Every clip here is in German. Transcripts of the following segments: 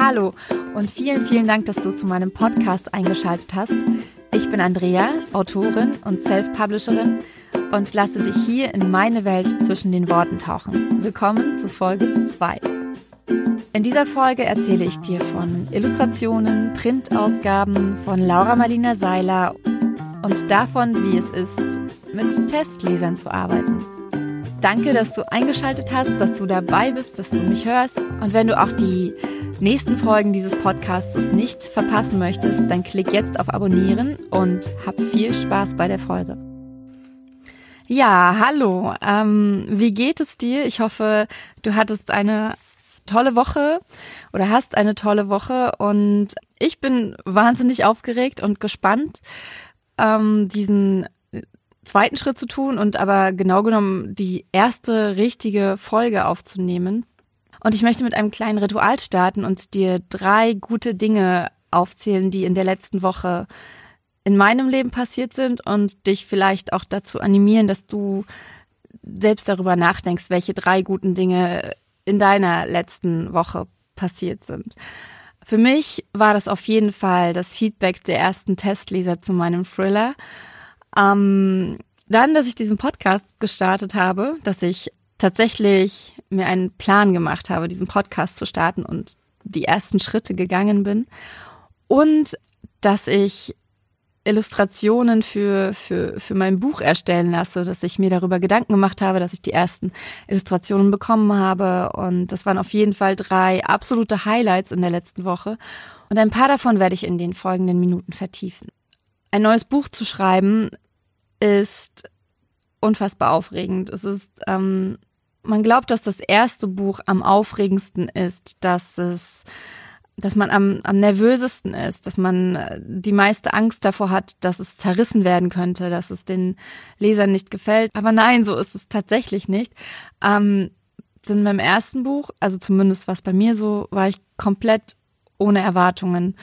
Hallo und vielen, vielen Dank, dass du zu meinem Podcast eingeschaltet hast. Ich bin Andrea, Autorin und Self-Publisherin und lasse dich hier in meine Welt zwischen den Worten tauchen. Willkommen zu Folge 2. In dieser Folge erzähle ich dir von Illustrationen, Printausgaben von Laura Marlina Seiler und davon, wie es ist, mit Testlesern zu arbeiten. Danke, dass du eingeschaltet hast, dass du dabei bist, dass du mich hörst. Und wenn du auch die nächsten Folgen dieses Podcasts nicht verpassen möchtest, dann klick jetzt auf Abonnieren und hab viel Spaß bei der Folge. Ja, hallo. Ähm, wie geht es dir? Ich hoffe, du hattest eine tolle Woche oder hast eine tolle Woche und ich bin wahnsinnig aufgeregt und gespannt, ähm, diesen zweiten Schritt zu tun und aber genau genommen die erste richtige Folge aufzunehmen. Und ich möchte mit einem kleinen Ritual starten und dir drei gute Dinge aufzählen, die in der letzten Woche in meinem Leben passiert sind und dich vielleicht auch dazu animieren, dass du selbst darüber nachdenkst, welche drei guten Dinge in deiner letzten Woche passiert sind. Für mich war das auf jeden Fall das Feedback der ersten Testleser zu meinem Thriller. Ähm, dann, dass ich diesen Podcast gestartet habe, dass ich tatsächlich mir einen Plan gemacht habe, diesen Podcast zu starten und die ersten Schritte gegangen bin. Und dass ich Illustrationen für, für, für mein Buch erstellen lasse, dass ich mir darüber Gedanken gemacht habe, dass ich die ersten Illustrationen bekommen habe. Und das waren auf jeden Fall drei absolute Highlights in der letzten Woche. Und ein paar davon werde ich in den folgenden Minuten vertiefen. Ein neues Buch zu schreiben ist unfassbar aufregend. Es ist, ähm, man glaubt, dass das erste Buch am aufregendsten ist, dass es, dass man am, am nervösesten ist, dass man äh, die meiste Angst davor hat, dass es zerrissen werden könnte, dass es den Lesern nicht gefällt. Aber nein, so ist es tatsächlich nicht. Ähm, denn beim ersten Buch, also zumindest was bei mir so, war ich komplett ohne Erwartungen.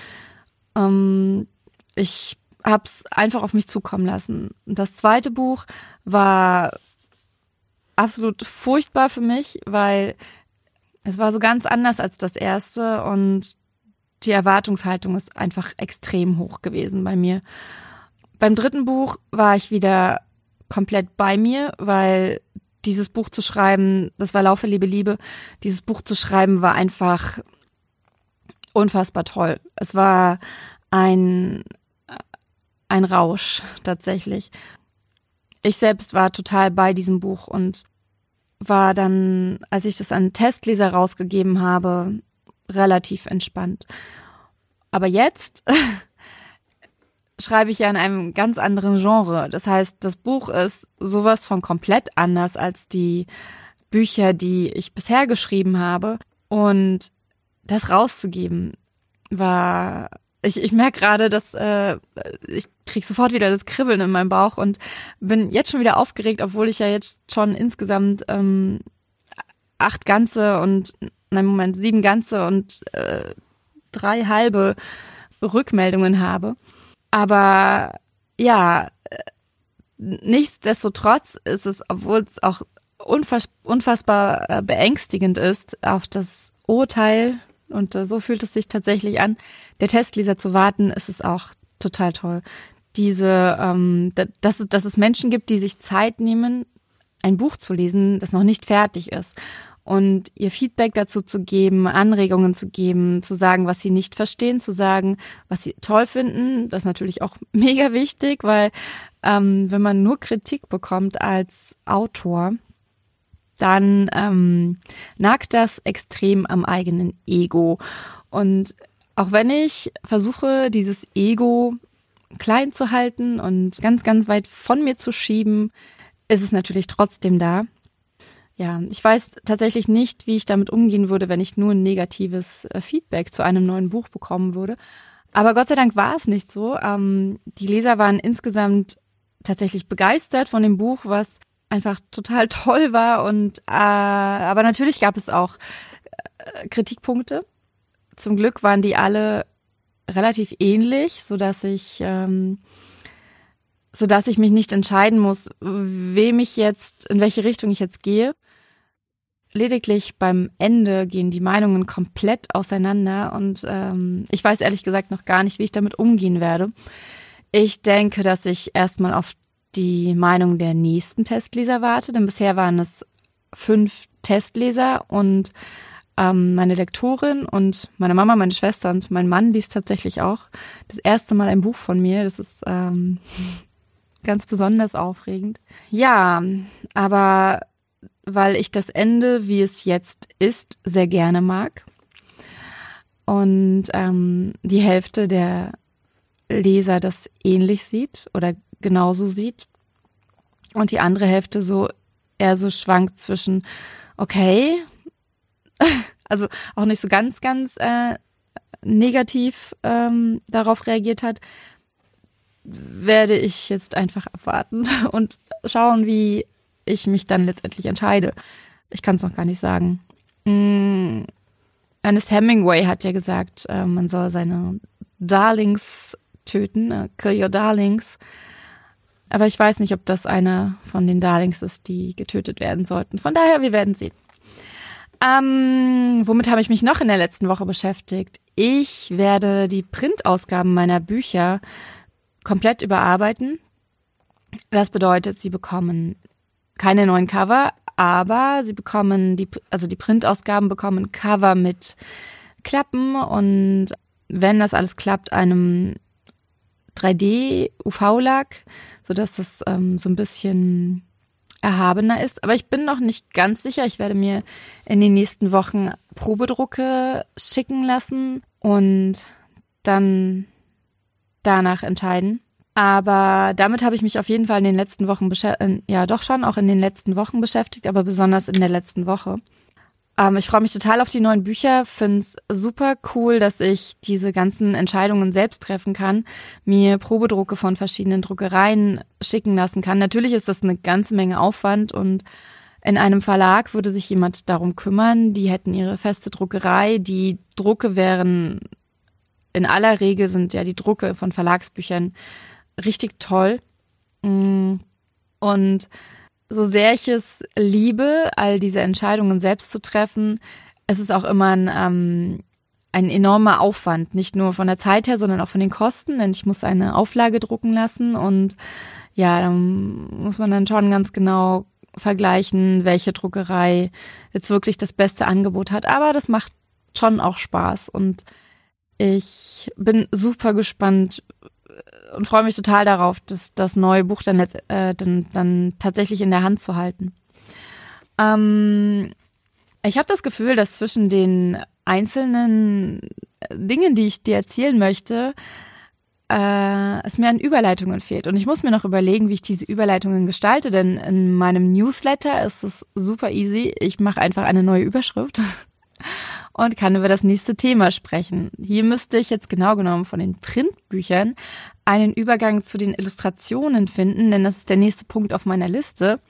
Ähm, ich habe es einfach auf mich zukommen lassen. Und das zweite Buch war absolut furchtbar für mich, weil es war so ganz anders als das erste und die Erwartungshaltung ist einfach extrem hoch gewesen bei mir. Beim dritten Buch war ich wieder komplett bei mir, weil dieses Buch zu schreiben, das war Laufe, Liebe, Liebe, dieses Buch zu schreiben war einfach unfassbar toll. Es war ein ein Rausch tatsächlich. Ich selbst war total bei diesem Buch und war dann, als ich das an Testleser rausgegeben habe, relativ entspannt. Aber jetzt schreibe ich ja in einem ganz anderen Genre. Das heißt, das Buch ist sowas von komplett anders als die Bücher, die ich bisher geschrieben habe. Und das rauszugeben war ich, ich merke gerade, dass äh, ich krieg sofort wieder das Kribbeln in meinem Bauch und bin jetzt schon wieder aufgeregt, obwohl ich ja jetzt schon insgesamt ähm, acht ganze und nein Moment sieben ganze und äh, drei halbe Rückmeldungen habe. Aber ja, äh, nichtsdestotrotz ist es, obwohl es auch unfass unfassbar äh, beängstigend ist, auf das Urteil und äh, so fühlt es sich tatsächlich an. Der Testleser zu warten, ist es auch total toll. Diese, ähm, dass, dass es Menschen gibt, die sich Zeit nehmen, ein Buch zu lesen, das noch nicht fertig ist. Und ihr Feedback dazu zu geben, Anregungen zu geben, zu sagen, was sie nicht verstehen, zu sagen, was sie toll finden, das ist natürlich auch mega wichtig, weil ähm, wenn man nur Kritik bekommt als Autor, dann ähm, nagt das extrem am eigenen Ego. Und auch wenn ich versuche, dieses Ego klein zu halten und ganz, ganz weit von mir zu schieben, ist es natürlich trotzdem da. Ja, ich weiß tatsächlich nicht, wie ich damit umgehen würde, wenn ich nur ein negatives äh, Feedback zu einem neuen Buch bekommen würde. Aber Gott sei Dank war es nicht so. Ähm, die Leser waren insgesamt tatsächlich begeistert von dem Buch, was einfach total toll war und äh, aber natürlich gab es auch äh, Kritikpunkte. Zum Glück waren die alle relativ ähnlich, so dass ich ähm, so dass ich mich nicht entscheiden muss, wem ich jetzt in welche Richtung ich jetzt gehe. lediglich beim Ende gehen die Meinungen komplett auseinander und ähm, ich weiß ehrlich gesagt noch gar nicht, wie ich damit umgehen werde. Ich denke, dass ich erstmal auf die Meinung der nächsten Testleser warte, denn bisher waren es fünf Testleser und ähm, meine Lektorin und meine Mama, meine Schwester und mein Mann liest tatsächlich auch das erste Mal ein Buch von mir. Das ist ähm, ganz besonders aufregend. Ja, aber weil ich das Ende, wie es jetzt ist, sehr gerne mag. Und ähm, die Hälfte der Leser das ähnlich sieht oder genauso sieht. Und die andere Hälfte so eher so schwankt zwischen, okay, also auch nicht so ganz, ganz äh, negativ ähm, darauf reagiert hat, werde ich jetzt einfach abwarten und schauen, wie ich mich dann letztendlich entscheide. Ich kann es noch gar nicht sagen. Mm, Ernest Hemingway hat ja gesagt, äh, man soll seine Darlings töten, äh, kill your darlings. Aber ich weiß nicht, ob das einer von den Darlings ist, die getötet werden sollten. Von daher, wir werden sehen. Ähm, womit habe ich mich noch in der letzten Woche beschäftigt? Ich werde die Printausgaben meiner Bücher komplett überarbeiten. Das bedeutet, sie bekommen keine neuen Cover, aber sie bekommen die, also die Printausgaben bekommen Cover mit Klappen und wenn das alles klappt, einem 3D UV-Lack, sodass das ähm, so ein bisschen erhabener ist. Aber ich bin noch nicht ganz sicher. Ich werde mir in den nächsten Wochen Probedrucke schicken lassen und dann danach entscheiden. Aber damit habe ich mich auf jeden Fall in den letzten Wochen beschäftigt, ja doch schon auch in den letzten Wochen beschäftigt, aber besonders in der letzten Woche. Ähm, ich freue mich total auf die neuen Bücher, finde es super cool, dass ich diese ganzen Entscheidungen selbst treffen kann, mir Probedrucke von verschiedenen Druckereien schicken lassen kann. Natürlich ist das eine ganze Menge Aufwand und in einem Verlag würde sich jemand darum kümmern, die hätten ihre feste Druckerei, die Drucke wären in aller Regel sind ja die Drucke von Verlagsbüchern richtig toll. Mm. Und so sehr ich es liebe, all diese Entscheidungen selbst zu treffen, es ist auch immer ein, ähm, ein enormer Aufwand, nicht nur von der Zeit her, sondern auch von den Kosten, denn ich muss eine Auflage drucken lassen und ja, dann muss man dann schon ganz genau vergleichen, welche Druckerei jetzt wirklich das beste Angebot hat. Aber das macht schon auch Spaß und ich bin super gespannt, und freue mich total darauf, das, das neue Buch dann, äh, dann, dann tatsächlich in der Hand zu halten. Ähm, ich habe das Gefühl, dass zwischen den einzelnen Dingen, die ich dir erzählen möchte, äh, es mir an Überleitungen fehlt. Und ich muss mir noch überlegen, wie ich diese Überleitungen gestalte, denn in meinem Newsletter ist es super easy. Ich mache einfach eine neue Überschrift und kann über das nächste Thema sprechen. Hier müsste ich jetzt genau genommen von den Printbüchern einen Übergang zu den Illustrationen finden, denn das ist der nächste Punkt auf meiner Liste.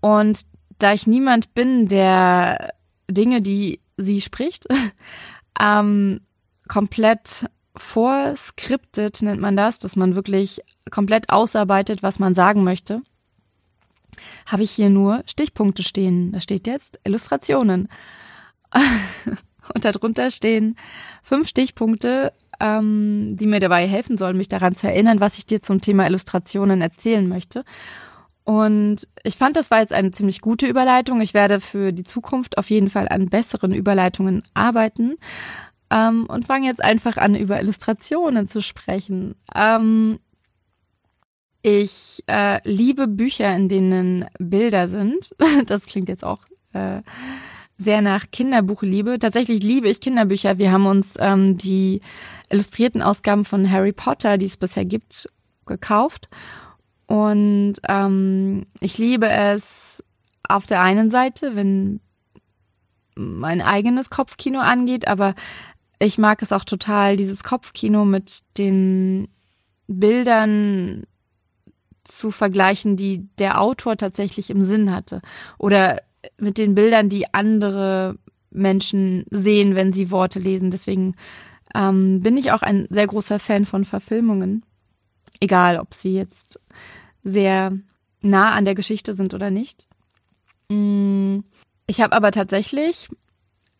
Und da ich niemand bin, der Dinge, die sie spricht, ähm, komplett vorskriptet, nennt man das, dass man wirklich komplett ausarbeitet, was man sagen möchte, habe ich hier nur Stichpunkte stehen. Da steht jetzt Illustrationen. Und darunter stehen fünf Stichpunkte, ähm, die mir dabei helfen sollen, mich daran zu erinnern, was ich dir zum Thema Illustrationen erzählen möchte. Und ich fand, das war jetzt eine ziemlich gute Überleitung. Ich werde für die Zukunft auf jeden Fall an besseren Überleitungen arbeiten ähm, und fange jetzt einfach an, über Illustrationen zu sprechen. Ähm, ich äh, liebe Bücher, in denen Bilder sind. Das klingt jetzt auch äh, sehr nach Kinderbuchliebe. Tatsächlich liebe ich Kinderbücher. Wir haben uns ähm, die illustrierten Ausgaben von Harry Potter, die es bisher gibt, gekauft. Und ähm, ich liebe es auf der einen Seite, wenn mein eigenes Kopfkino angeht, aber ich mag es auch total, dieses Kopfkino mit den Bildern zu vergleichen, die der Autor tatsächlich im Sinn hatte. Oder mit den Bildern, die andere Menschen sehen, wenn sie Worte lesen. Deswegen ähm, bin ich auch ein sehr großer Fan von Verfilmungen. Egal, ob sie jetzt sehr nah an der Geschichte sind oder nicht. Mm, Ich habe aber tatsächlich,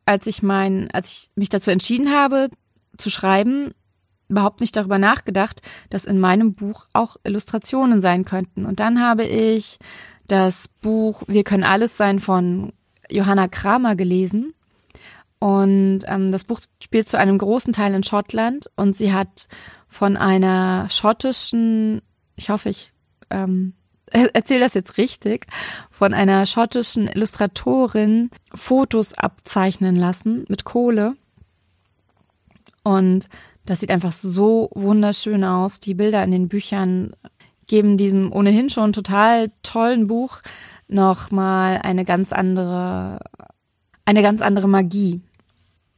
als ich mein, als ich mich dazu entschieden habe zu schreiben, überhaupt nicht darüber nachgedacht, dass in meinem Buch auch Illustrationen sein könnten. Und dann habe ich das Buch Wir können alles sein von Johanna Kramer gelesen. Und ähm, das Buch spielt zu einem großen Teil in Schottland und sie hat von einer schottischen, ich hoffe, ich ähm, erzähle das jetzt richtig, von einer schottischen Illustratorin Fotos abzeichnen lassen mit Kohle. Und das sieht einfach so wunderschön aus. Die Bilder in den Büchern geben diesem ohnehin schon total tollen Buch nochmal eine ganz andere, eine ganz andere Magie.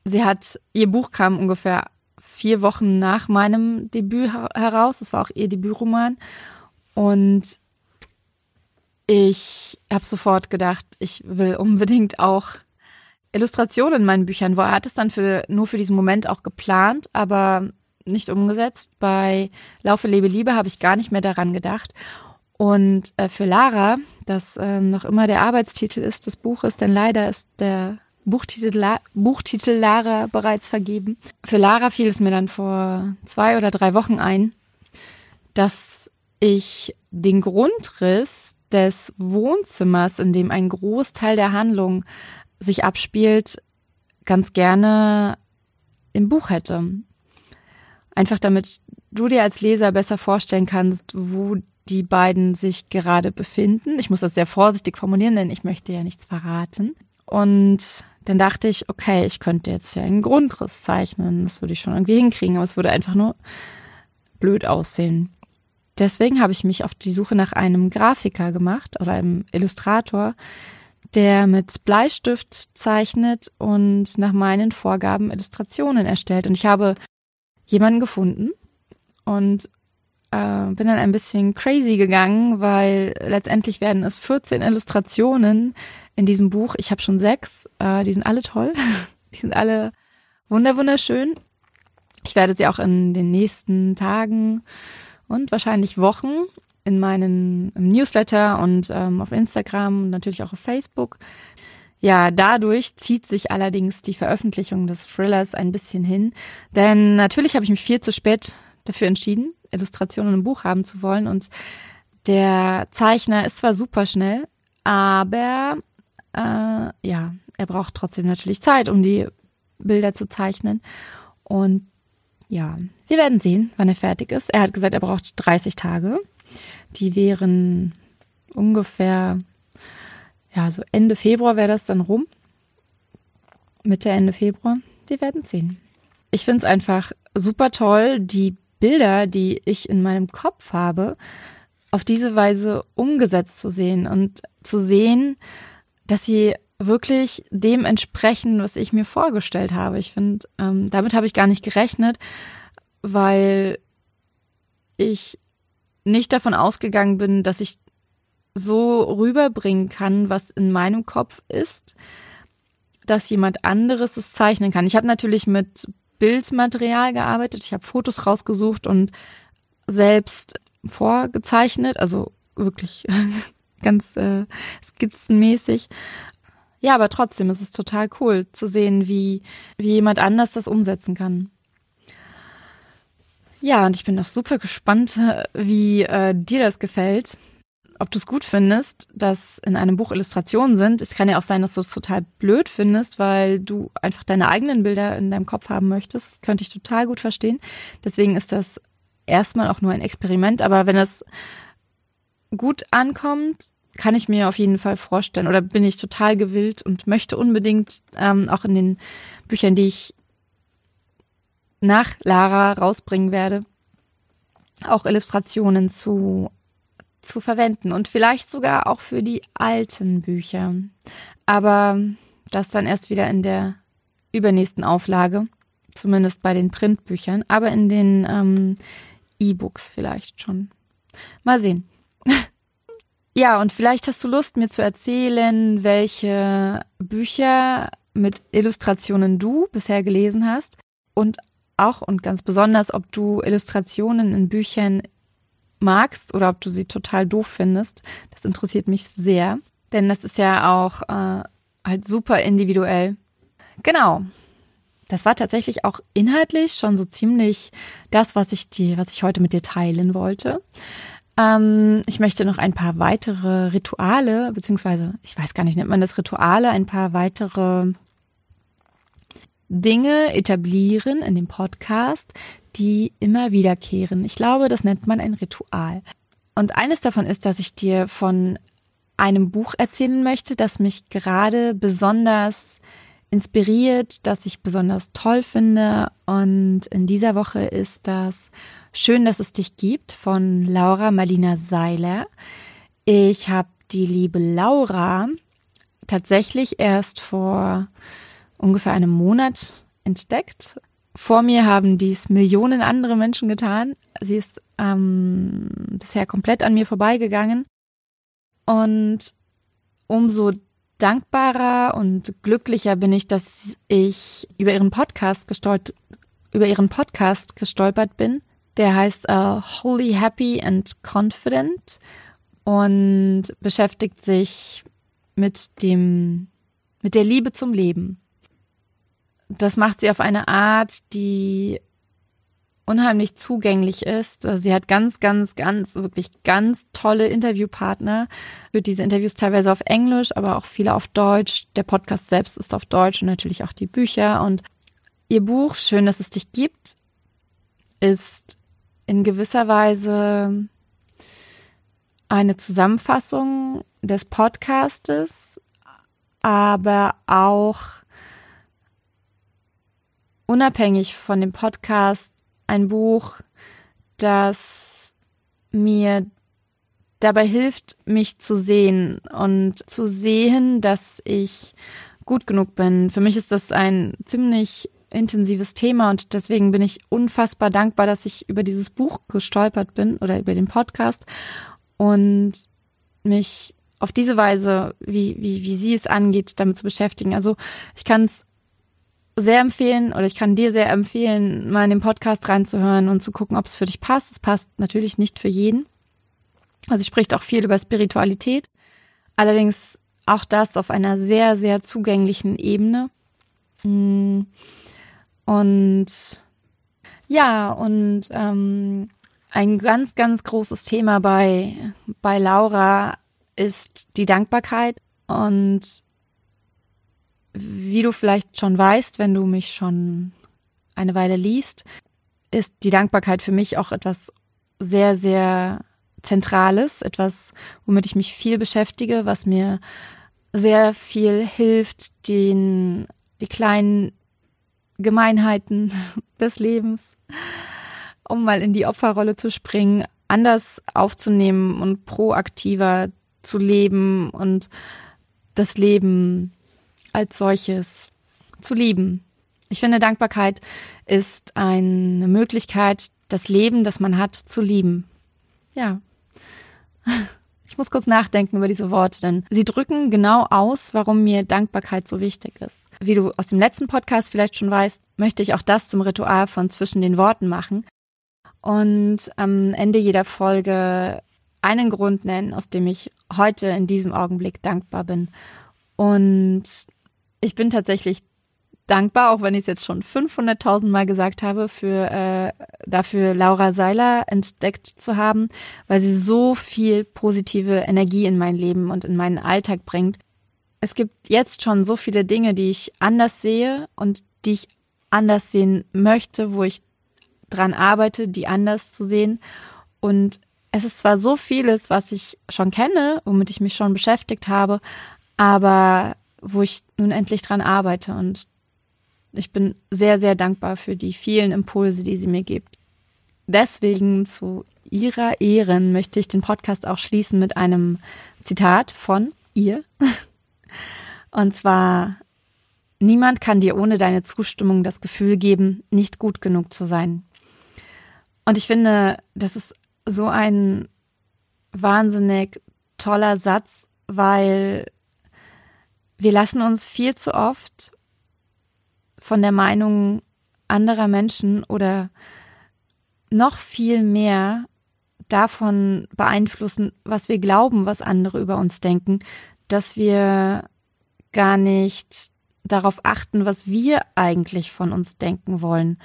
Sie hat, ihr Buch kam ungefähr vier Wochen nach meinem Debüt heraus. Das war auch ihr Debütroman. Und ich habe sofort gedacht, ich will unbedingt auch Illustrationen in meinen Büchern. Wo er hat es dann für, nur für diesen Moment auch geplant, aber nicht umgesetzt. Bei Laufe, Lebe, Liebe habe ich gar nicht mehr daran gedacht. Und äh, für Lara, das äh, noch immer der Arbeitstitel ist des Buches, denn leider ist der Buchtitel, La Buchtitel Lara bereits vergeben. Für Lara fiel es mir dann vor zwei oder drei Wochen ein, dass ich den Grundriss des Wohnzimmers, in dem ein Großteil der Handlung sich abspielt, ganz gerne im Buch hätte. Einfach damit du dir als Leser besser vorstellen kannst, wo die beiden sich gerade befinden. Ich muss das sehr vorsichtig formulieren, denn ich möchte ja nichts verraten. Und dann dachte ich, okay, ich könnte jetzt ja einen Grundriss zeichnen. Das würde ich schon irgendwie hinkriegen, aber es würde einfach nur blöd aussehen. Deswegen habe ich mich auf die Suche nach einem Grafiker gemacht oder einem Illustrator, der mit Bleistift zeichnet und nach meinen Vorgaben Illustrationen erstellt. Und ich habe jemanden gefunden und äh, bin dann ein bisschen crazy gegangen, weil letztendlich werden es 14 Illustrationen in diesem Buch. Ich habe schon sechs. Äh, die sind alle toll. die sind alle wunderschön. Ich werde sie auch in den nächsten Tagen und wahrscheinlich Wochen in meinen Newsletter und ähm, auf Instagram und natürlich auch auf Facebook. Ja, dadurch zieht sich allerdings die Veröffentlichung des Thrillers ein bisschen hin, denn natürlich habe ich mich viel zu spät dafür entschieden, Illustrationen im Buch haben zu wollen und der Zeichner ist zwar super schnell, aber äh, ja, er braucht trotzdem natürlich Zeit, um die Bilder zu zeichnen und ja, wir werden sehen, wann er fertig ist. Er hat gesagt, er braucht 30 Tage. Die wären ungefähr, ja, so Ende Februar wäre das dann rum. Mitte, Ende Februar. Wir werden sehen. Ich finde es einfach super toll, die Bilder, die ich in meinem Kopf habe, auf diese Weise umgesetzt zu sehen und zu sehen, dass sie wirklich dem entsprechen, was ich mir vorgestellt habe. Ich finde, ähm, damit habe ich gar nicht gerechnet, weil ich nicht davon ausgegangen bin, dass ich so rüberbringen kann, was in meinem Kopf ist, dass jemand anderes es zeichnen kann. Ich habe natürlich mit Bildmaterial gearbeitet, ich habe Fotos rausgesucht und selbst vorgezeichnet, also wirklich ganz äh, skizzenmäßig. Ja, aber trotzdem ist es total cool zu sehen, wie, wie jemand anders das umsetzen kann. Ja, und ich bin auch super gespannt, wie äh, dir das gefällt. Ob du es gut findest, dass in einem Buch Illustrationen sind. Es kann ja auch sein, dass du es total blöd findest, weil du einfach deine eigenen Bilder in deinem Kopf haben möchtest. Das könnte ich total gut verstehen. Deswegen ist das erstmal auch nur ein Experiment. Aber wenn es gut ankommt, kann ich mir auf jeden Fall vorstellen oder bin ich total gewillt und möchte unbedingt ähm, auch in den Büchern, die ich nach Lara rausbringen werde, auch Illustrationen zu, zu verwenden und vielleicht sogar auch für die alten Bücher. Aber das dann erst wieder in der übernächsten Auflage, zumindest bei den Printbüchern, aber in den ähm, E-Books vielleicht schon. Mal sehen. ja, und vielleicht hast du Lust, mir zu erzählen, welche Bücher mit Illustrationen du bisher gelesen hast und auch und ganz besonders, ob du Illustrationen in Büchern magst oder ob du sie total doof findest. Das interessiert mich sehr, denn das ist ja auch äh, halt super individuell. Genau. Das war tatsächlich auch inhaltlich schon so ziemlich das, was ich dir, was ich heute mit dir teilen wollte. Ähm, ich möchte noch ein paar weitere Rituale, beziehungsweise, ich weiß gar nicht, nennt man das Rituale, ein paar weitere Dinge etablieren in dem Podcast, die immer wiederkehren. Ich glaube, das nennt man ein Ritual. Und eines davon ist, dass ich dir von einem Buch erzählen möchte, das mich gerade besonders inspiriert, das ich besonders toll finde. Und in dieser Woche ist das Schön, dass es dich gibt von Laura Marlina Seiler. Ich habe die liebe Laura tatsächlich erst vor ungefähr einem Monat entdeckt. Vor mir haben dies Millionen andere Menschen getan. Sie ist ähm, bisher komplett an mir vorbeigegangen. Und umso dankbarer und glücklicher bin ich, dass ich über ihren Podcast gestolpert, über ihren Podcast gestolpert bin. Der heißt uh, Holy Happy and Confident und beschäftigt sich mit dem, mit der Liebe zum Leben. Das macht sie auf eine Art, die unheimlich zugänglich ist. Sie hat ganz, ganz, ganz, wirklich ganz tolle Interviewpartner. Wird diese Interviews teilweise auf Englisch, aber auch viele auf Deutsch. Der Podcast selbst ist auf Deutsch und natürlich auch die Bücher. Und ihr Buch, Schön, dass es dich gibt, ist in gewisser Weise eine Zusammenfassung des Podcastes, aber auch unabhängig von dem Podcast ein Buch, das mir dabei hilft, mich zu sehen und zu sehen, dass ich gut genug bin. Für mich ist das ein ziemlich intensives Thema und deswegen bin ich unfassbar dankbar, dass ich über dieses Buch gestolpert bin oder über den Podcast und mich auf diese Weise, wie, wie, wie sie es angeht, damit zu beschäftigen. Also ich kann es sehr empfehlen oder ich kann dir sehr empfehlen, mal in den Podcast reinzuhören und zu gucken, ob es für dich passt. Es passt natürlich nicht für jeden. Also spricht auch viel über Spiritualität. Allerdings auch das auf einer sehr, sehr zugänglichen Ebene. Mm. Und ja, und ähm, ein ganz, ganz großes Thema bei, bei Laura ist die Dankbarkeit. Und wie du vielleicht schon weißt, wenn du mich schon eine Weile liest, ist die Dankbarkeit für mich auch etwas sehr, sehr Zentrales, etwas, womit ich mich viel beschäftige, was mir sehr viel hilft, den, die kleinen Gemeinheiten des Lebens, um mal in die Opferrolle zu springen, anders aufzunehmen und proaktiver zu leben und das Leben als solches zu lieben. Ich finde, Dankbarkeit ist eine Möglichkeit, das Leben, das man hat, zu lieben. Ja. Ich muss kurz nachdenken über diese Worte, denn sie drücken genau aus, warum mir Dankbarkeit so wichtig ist. Wie du aus dem letzten Podcast vielleicht schon weißt, möchte ich auch das zum Ritual von zwischen den Worten machen und am Ende jeder Folge einen Grund nennen, aus dem ich heute in diesem Augenblick dankbar bin. Und ich bin tatsächlich dankbar, auch wenn ich es jetzt schon 500.000 Mal gesagt habe, für äh, dafür Laura Seiler entdeckt zu haben, weil sie so viel positive Energie in mein Leben und in meinen Alltag bringt. Es gibt jetzt schon so viele Dinge, die ich anders sehe und die ich anders sehen möchte, wo ich dran arbeite, die anders zu sehen. Und es ist zwar so vieles, was ich schon kenne, womit ich mich schon beschäftigt habe, aber wo ich nun endlich dran arbeite. Und ich bin sehr, sehr dankbar für die vielen Impulse, die sie mir gibt. Deswegen zu ihrer Ehren möchte ich den Podcast auch schließen mit einem Zitat von ihr. Und zwar, niemand kann dir ohne deine Zustimmung das Gefühl geben, nicht gut genug zu sein. Und ich finde, das ist so ein wahnsinnig toller Satz, weil wir lassen uns viel zu oft von der Meinung anderer Menschen oder noch viel mehr davon beeinflussen, was wir glauben, was andere über uns denken, dass wir gar nicht darauf achten, was wir eigentlich von uns denken wollen,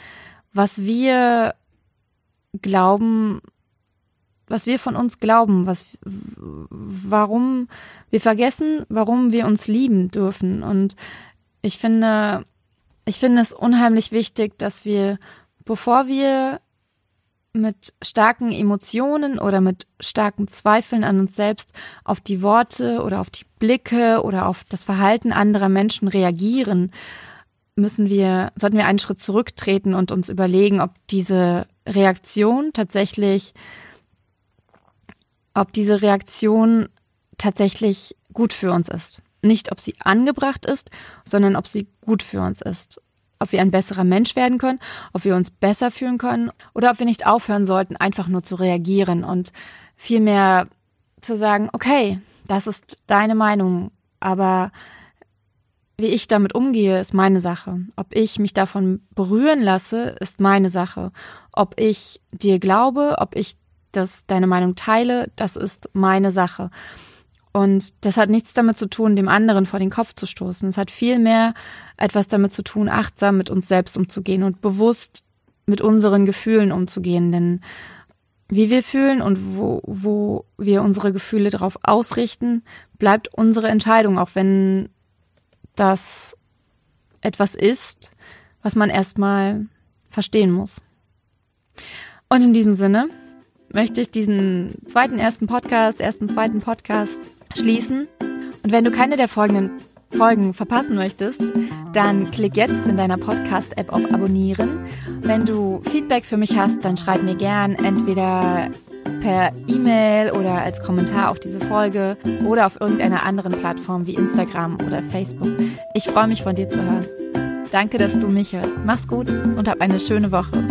was wir glauben, was wir von uns glauben, was, warum wir vergessen, warum wir uns lieben dürfen. Und ich finde, ich finde es unheimlich wichtig, dass wir, bevor wir mit starken Emotionen oder mit starken Zweifeln an uns selbst auf die Worte oder auf die Blicke oder auf das Verhalten anderer Menschen reagieren, müssen wir, sollten wir einen Schritt zurücktreten und uns überlegen, ob diese Reaktion tatsächlich, ob diese Reaktion tatsächlich gut für uns ist. Nicht, ob sie angebracht ist, sondern ob sie gut für uns ist ob wir ein besserer Mensch werden können, ob wir uns besser fühlen können oder ob wir nicht aufhören sollten, einfach nur zu reagieren und vielmehr zu sagen, okay, das ist deine Meinung, aber wie ich damit umgehe, ist meine Sache. Ob ich mich davon berühren lasse, ist meine Sache. Ob ich dir glaube, ob ich das deine Meinung teile, das ist meine Sache. Und das hat nichts damit zu tun, dem anderen vor den Kopf zu stoßen. Es hat vielmehr etwas damit zu tun, achtsam mit uns selbst umzugehen und bewusst mit unseren Gefühlen umzugehen. Denn wie wir fühlen und wo, wo wir unsere Gefühle darauf ausrichten, bleibt unsere Entscheidung, auch wenn das etwas ist, was man erstmal verstehen muss. Und in diesem Sinne möchte ich diesen zweiten, ersten Podcast, ersten, zweiten Podcast schließen. Und wenn du keine der folgenden Folgen verpassen möchtest, dann klick jetzt in deiner Podcast-App auf Abonnieren. Wenn du Feedback für mich hast, dann schreib mir gern entweder per E-Mail oder als Kommentar auf diese Folge oder auf irgendeiner anderen Plattform wie Instagram oder Facebook. Ich freue mich von dir zu hören. Danke, dass du mich hörst. Mach's gut und hab eine schöne Woche.